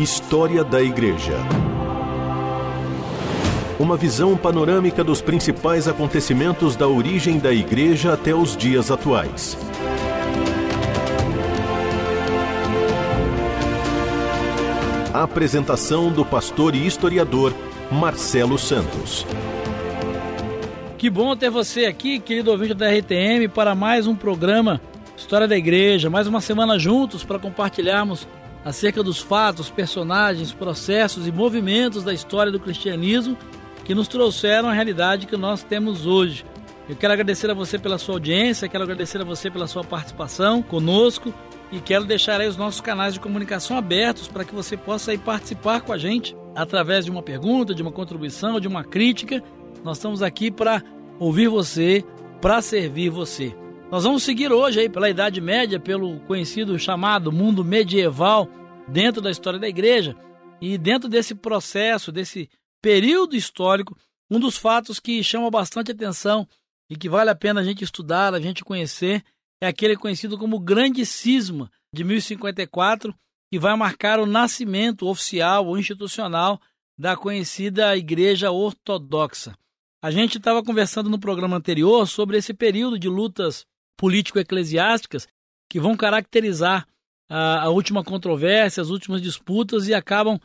História da Igreja. Uma visão panorâmica dos principais acontecimentos da origem da Igreja até os dias atuais. A apresentação do pastor e historiador Marcelo Santos. Que bom ter você aqui, querido ouvinte da RTM, para mais um programa História da Igreja, mais uma semana juntos para compartilharmos acerca dos fatos, personagens, processos e movimentos da história do cristianismo que nos trouxeram a realidade que nós temos hoje. Eu quero agradecer a você pela sua audiência, quero agradecer a você pela sua participação conosco e quero deixar aí os nossos canais de comunicação abertos para que você possa aí participar com a gente através de uma pergunta, de uma contribuição, de uma crítica. Nós estamos aqui para ouvir você, para servir você. Nós vamos seguir hoje aí pela Idade Média, pelo conhecido chamado mundo medieval dentro da história da igreja. E dentro desse processo, desse período histórico, um dos fatos que chama bastante atenção e que vale a pena a gente estudar, a gente conhecer, é aquele conhecido como Grande Cisma de 1054, que vai marcar o nascimento oficial ou institucional da conhecida Igreja Ortodoxa. A gente estava conversando no programa anterior sobre esse período de lutas político-eclesiásticas que vão caracterizar a, a, última controvérsia, as últimas disputas e acabam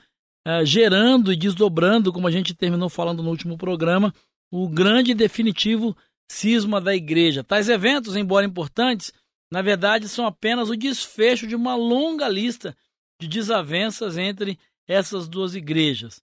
uh, gerando e desdobrando, como a gente terminou falando no último programa, o grande e definitivo cisma da igreja. Tais eventos, embora importantes, na verdade são apenas o desfecho de uma longa lista de desavenças entre essas duas igrejas.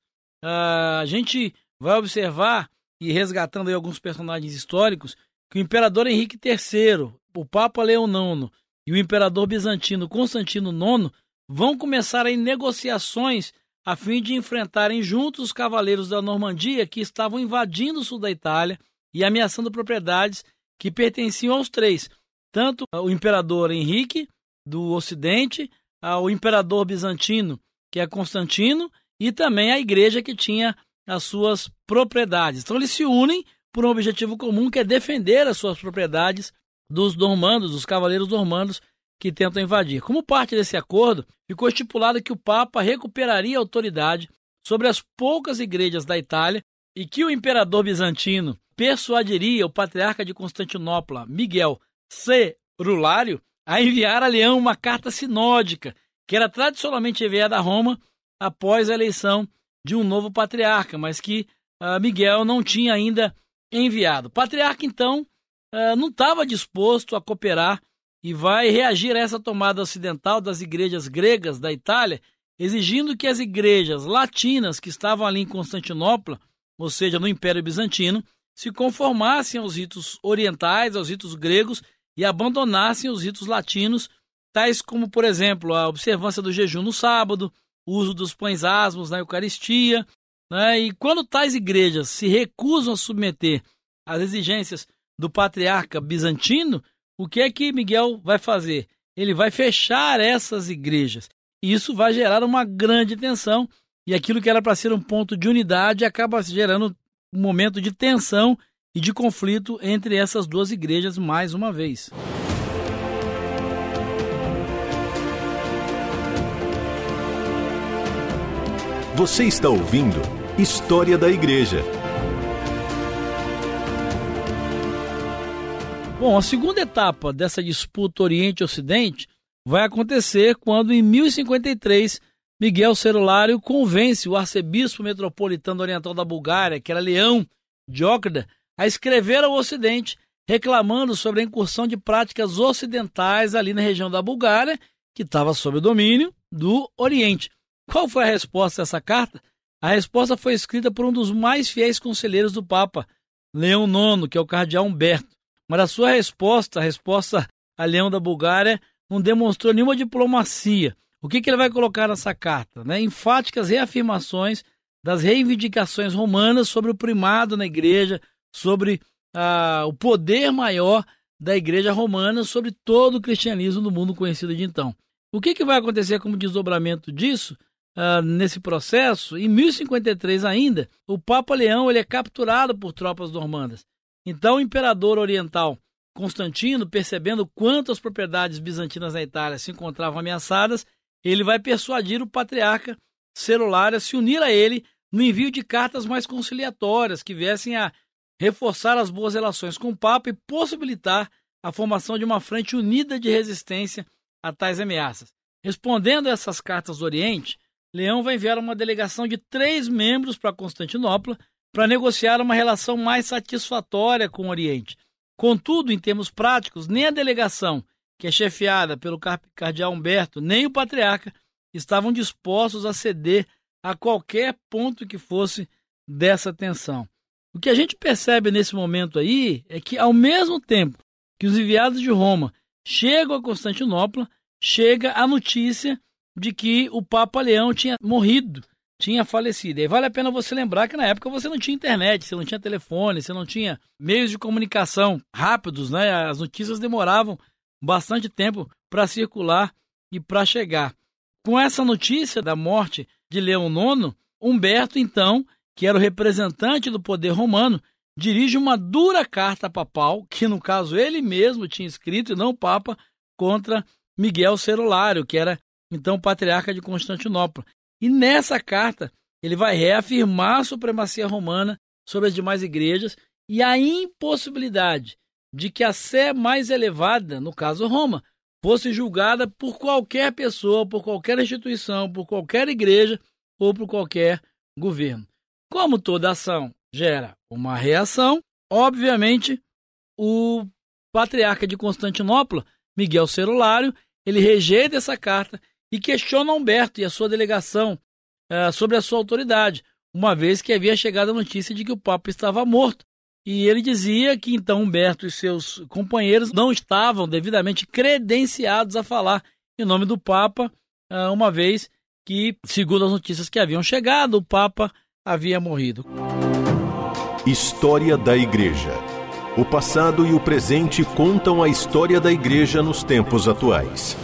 Uh, a gente vai observar, e resgatando alguns personagens históricos, que o imperador Henrique III, o Papa Leão IX e o imperador bizantino Constantino IX vão começar aí negociações a fim de enfrentarem juntos os cavaleiros da Normandia que estavam invadindo o sul da Itália e ameaçando propriedades que pertenciam aos três, tanto o imperador Henrique do Ocidente, ao imperador bizantino, que é Constantino, e também a igreja que tinha as suas propriedades. Então eles se unem por um objetivo comum que é defender as suas propriedades dos normandos, dos cavaleiros normandos que tentam invadir. Como parte desse acordo, ficou estipulado que o Papa recuperaria a autoridade sobre as poucas igrejas da Itália e que o imperador bizantino persuadiria o patriarca de Constantinopla, Miguel Cerulário, a enviar a Leão uma carta sinódica, que era tradicionalmente enviada a Roma após a eleição de um novo patriarca, mas que uh, Miguel não tinha ainda enviado. O patriarca, então, uh, não estava disposto a cooperar e vai reagir a essa tomada ocidental das igrejas gregas da Itália, exigindo que as igrejas latinas que estavam ali em Constantinopla, ou seja, no Império Bizantino, se conformassem aos ritos orientais, aos ritos gregos e abandonassem os ritos latinos, tais como, por exemplo, a observância do jejum no sábado, o uso dos pães asmos na Eucaristia. Né? E quando tais igrejas se recusam a submeter às exigências do patriarca bizantino, o que é que Miguel vai fazer? Ele vai fechar essas igrejas. E isso vai gerar uma grande tensão, e aquilo que era para ser um ponto de unidade acaba gerando um momento de tensão e de conflito entre essas duas igrejas mais uma vez. Você está ouvindo História da Igreja. Bom, a segunda etapa dessa disputa Oriente-Ocidente vai acontecer quando, em 1053, Miguel Cerulário convence o arcebispo metropolitano oriental da Bulgária, que era Leão Diócrida, a escrever ao Ocidente reclamando sobre a incursão de práticas ocidentais ali na região da Bulgária, que estava sob o domínio do Oriente. Qual foi a resposta a essa carta? A resposta foi escrita por um dos mais fiéis conselheiros do Papa, Leão IX, que é o cardeal Humberto. Mas a sua resposta, a resposta a Leão da Bulgária, não demonstrou nenhuma diplomacia. O que, que ele vai colocar nessa carta? Né? Enfáticas reafirmações das reivindicações romanas sobre o primado na igreja, sobre ah, o poder maior da igreja romana sobre todo o cristianismo do mundo conhecido de então. O que, que vai acontecer como desdobramento disso ah, nesse processo? Em 1053 ainda, o Papa Leão ele é capturado por tropas normandas. Então o imperador oriental Constantino, percebendo quanto as propriedades bizantinas na Itália se encontravam ameaçadas, ele vai persuadir o patriarca Celular se unir a ele no envio de cartas mais conciliatórias que viessem a reforçar as boas relações com o Papa e possibilitar a formação de uma frente unida de resistência a tais ameaças. Respondendo a essas cartas do Oriente, Leão vai enviar uma delegação de três membros para Constantinopla para negociar uma relação mais satisfatória com o Oriente. Contudo, em termos práticos, nem a delegação, que é chefiada pelo cardeal Humberto, nem o patriarca estavam dispostos a ceder a qualquer ponto que fosse dessa tensão. O que a gente percebe nesse momento aí é que, ao mesmo tempo que os enviados de Roma chegam a Constantinopla, chega a notícia de que o Papa Leão tinha morrido, tinha falecido. E vale a pena você lembrar que na época você não tinha internet, você não tinha telefone, você não tinha meios de comunicação rápidos, né? As notícias demoravam bastante tempo para circular e para chegar. Com essa notícia da morte de Leão IX, Humberto, então, que era o representante do poder romano, dirige uma dura carta papal, que no caso ele mesmo tinha escrito e não o Papa, contra Miguel Celulário, que era então patriarca de Constantinopla. E nessa carta ele vai reafirmar a supremacia romana sobre as demais igrejas e a impossibilidade de que a sé mais elevada, no caso Roma, fosse julgada por qualquer pessoa, por qualquer instituição, por qualquer igreja ou por qualquer governo. Como toda ação gera uma reação, obviamente o patriarca de Constantinopla, Miguel Celulário, ele rejeita essa carta e questiona Humberto e a sua delegação uh, sobre a sua autoridade, uma vez que havia chegado a notícia de que o Papa estava morto. E ele dizia que então Humberto e seus companheiros não estavam devidamente credenciados a falar em nome do Papa, uh, uma vez que, segundo as notícias que haviam chegado, o Papa havia morrido. História da Igreja. O passado e o presente contam a história da Igreja nos tempos atuais.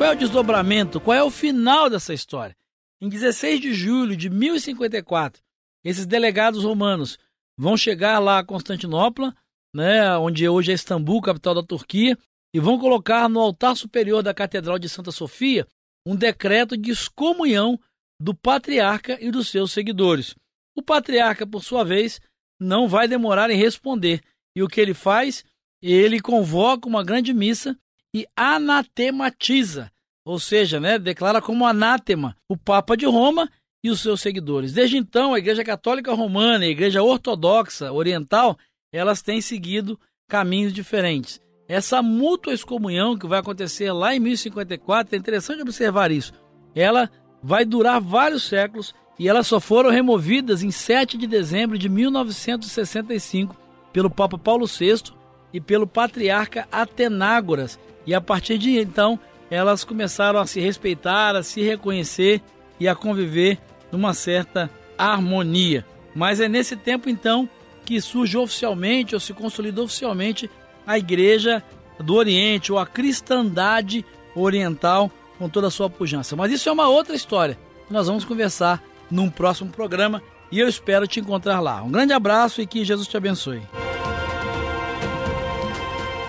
Qual é o desdobramento? Qual é o final dessa história? Em 16 de julho de 1054, esses delegados romanos vão chegar lá a Constantinopla, né, onde hoje é Istambul, capital da Turquia, e vão colocar no altar superior da Catedral de Santa Sofia um decreto de excomunhão do patriarca e dos seus seguidores. O patriarca, por sua vez, não vai demorar em responder, e o que ele faz? Ele convoca uma grande missa e anatematiza, ou seja, né, declara como anátema o Papa de Roma e os seus seguidores. Desde então, a Igreja Católica Romana e a Igreja Ortodoxa Oriental, elas têm seguido caminhos diferentes. Essa mútua excomunhão que vai acontecer lá em 1054, é interessante observar isso. Ela vai durar vários séculos e elas só foram removidas em 7 de dezembro de 1965 pelo Papa Paulo VI e pelo patriarca Atenágoras, e a partir de então, elas começaram a se respeitar, a se reconhecer e a conviver numa certa harmonia. Mas é nesse tempo então que surge oficialmente ou se consolida oficialmente a Igreja do Oriente ou a cristandade oriental com toda a sua pujança. Mas isso é uma outra história. Nós vamos conversar num próximo programa e eu espero te encontrar lá. Um grande abraço e que Jesus te abençoe.